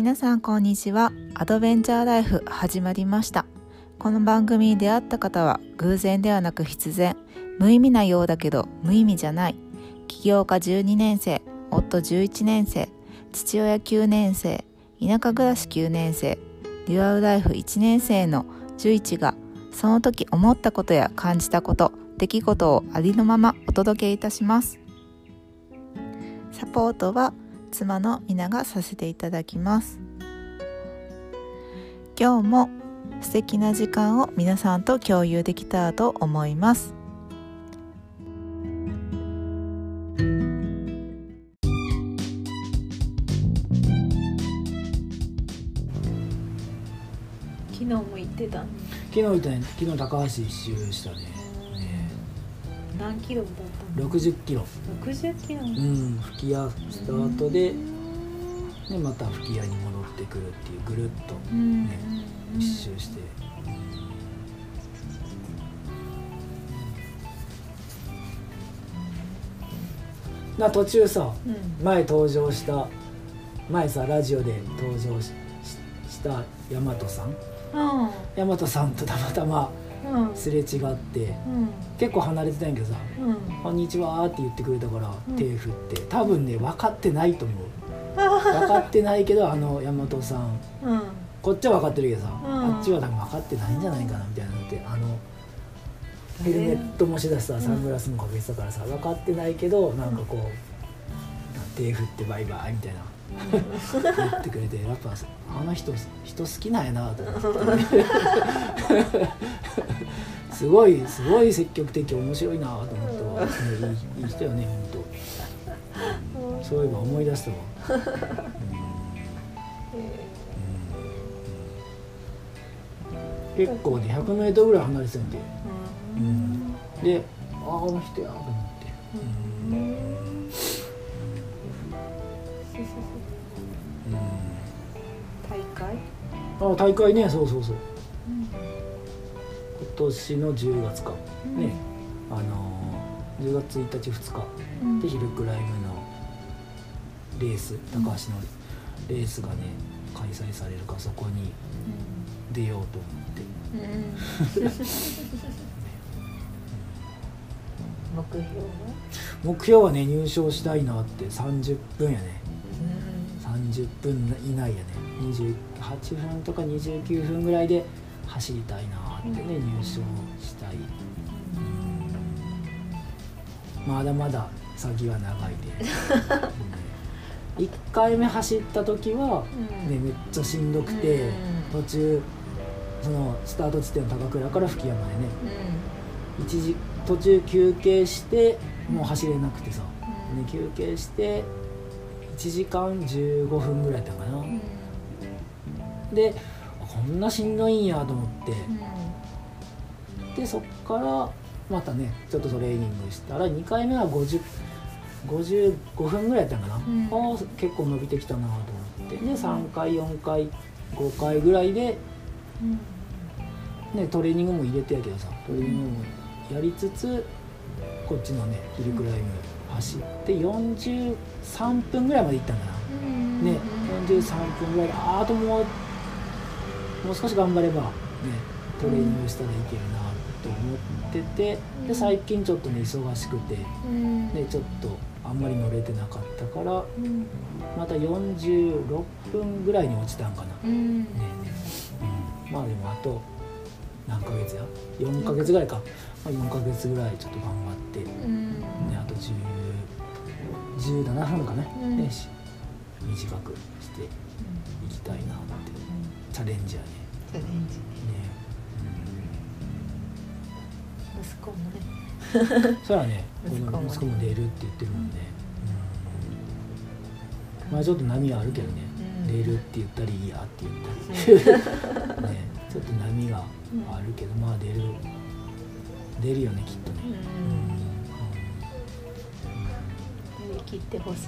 皆さんこんにちは。アドベンチャーライフ始まりました。この番組に出会った方は偶然ではなく必然。無意味なようだけど無意味じゃない。起業家12年生夫11年生父親9年生田舎暮らし9年生デュアルライフ1年生の11がその時思ったことや感じたこと出来事をありのままお届けいたします。サポートは妻の皆がさせていただきます。今日も素敵な時間を皆さんと共有できたらと思います。昨日も行ってた昨日いたね。昨日高橋一周したねね何キロだったの60キロ。60キロ。うん吹き矢スタートででまた吹き矢に戻ってくるっていうぐるっとうんね一周して。な途中さうん。前登場した前さラジオで登場した大和さん。うん。大和さんとたまたまうんすれ違って。うん。結構離れてたんやけどさうん「こんにちは」って言ってくれたからうん。手振って。多分ね分かってないと思う。分かってないけどあの大和さん。うん。こっちは分かってるけどさ、うん。あっちは多分分かってないんじゃないかなみたいなのってあのヘルメットもしだしさうん。サングラスもかけてたからさ分かってないけどなんかこう手振ってバイバイみたいな。言ってくれてやっぱあの人人好きなんやなと思って すごいすごい積極的面白いなと思ったわ、ねいいいい人よね本当。そういえば思い出したわ、うん。結構ね 100m ぐらい離れてたんで、うん、であああの人やと思って、うん。大会？あ大会ねそうそうそう。今年の10月か、ね。あのー10月1日2日。でヒルクライムのレース高橋のレースがね開催されるからそこに出ようと思って。目標は？目標はね入賞したいなって。30分やね。30分以内やね。28分とか29分ぐらいで走りたいなってね、入賞したい、まだまだ先は長いで、1回目走った時は、ね、めっちゃしんどくて、途中そのスタート地点の高倉から吹山でね。一時途中休憩してもう走れなくてさ、ね、休憩して1時間15分ぐらいやったかな、であこんなしんどいんやと思って、でそっからまたねちょっとトレーニングしたら2回目は50 55分ぐらいやったんかな、ん。ああ結構伸びてきたなと思って。で3回4回5回ぐらいで、ね、トレーニングも入れてやけどさトレーニングもやりつつこっちのねヒルクライム走って43分ぐらいまで行ったんかな、ね43分ぐらいでああともうもう少し頑張ればねトレーニングしたらいけるなと思っててで最近ちょっとね忙しくて、ね、ちょっとあんまり乗れてなかったからまた46分ぐらいに落ちたんかな、ねうん、まあでもあと何ヶ月や？4ヶ月ぐらいか、まあ、4ヶ月ぐらいちょっと頑張って、ね、あと10 17分かね、うん。ねし短くしていきたいなってチャレンジやね。チャレンジ。ね、息子もね。うん、そらね。こ息子息子も出るって言ってるもんね、うん、まあちょっと波はあるけどね、うん。出るって言ったりいいやって言ったり。ね。ちょっと波があるけど、まあ出る。出るよねきっとね、うん。やりきってほしい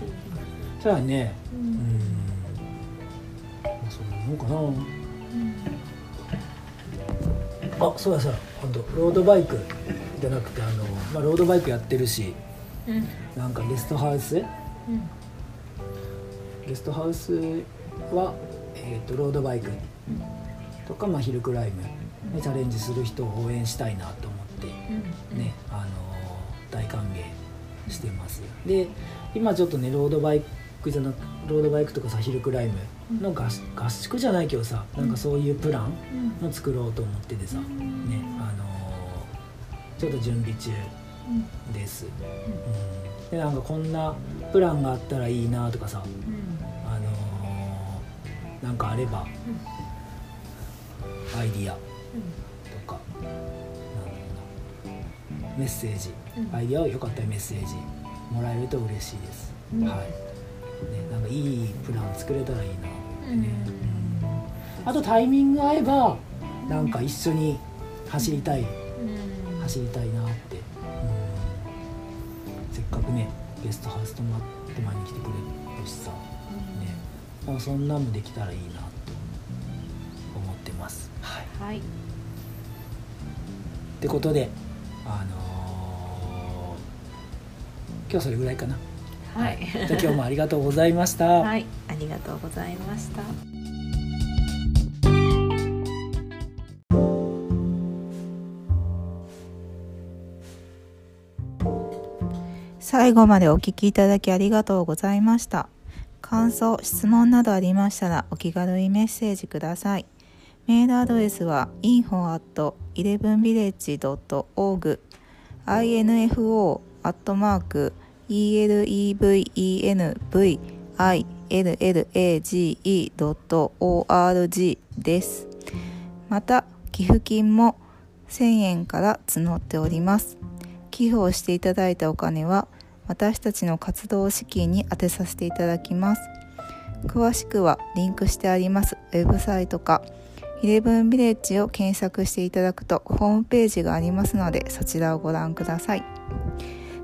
そらね。ううんそんなもんかなあそうやそうや。あとロードバイクじゃなくてあの、まあ、ロードバイクやってるしうん。なんかゲストハウス？うん。ゲストハウスはえーと、ロードバイクとか、まあ、ヒルクライムでチャレンジする人を応援したいなと思ってね、あの大歓迎してます。で今ちょっとねロードバイクじゃなくロードバイクとかさヒルクライムの合合宿じゃないけどさなんかそういうプランも作ろうと思っててさ、ねあのちょっと準備中です、うん、でなんかこんなプランがあったらいいなとかさ、あのなんかあれば、アイディアとか、メッセージ、アイディアをよかったらメッセージもらえると嬉しいです、はい。ね、なんかいいプラン作れたらいいな。ってね、うん、あとタイミング合えばなんか一緒に走りたい、走りたいなって、うん、せっかくねゲストハウス泊まって前に来てくれるしさ、ね、そんなんもできたらいいなと思ってます。はい、はい、ってことであのー、今日はそれぐらいかなはい、じ今日もありがとうございました。はい。ありがとうございました。最後までお聞きいただきありがとうございました。感想質問などありましたらお気軽にメッセージください。メールアドレスは info.11village.org info.org elevenvillage.org です。また、寄付金も1000円から募っております。寄付をしていただいたお金は私たちの活動資金に充てさせていただきます。詳しくはリンクしてありますウェブサイトかイレブンビレッジを検索していただくとホームページがありますのでそちらをご覧ください。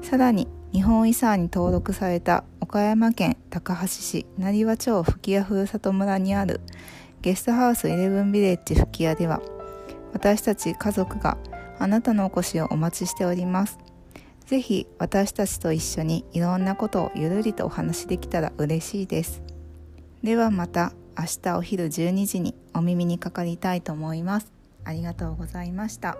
さらに日本遺産に登録された岡山県高梁市成羽町吹屋ふるさと村にあるゲストハウスイレブンビレッジ吹屋では私たち家族があなたのお越しをお待ちしております。ぜひ私たちと一緒にいろんなことをゆるりとお話しできたら嬉しいです。ではまた明日お昼12時にお耳にかかりたいと思います。ありがとうございました。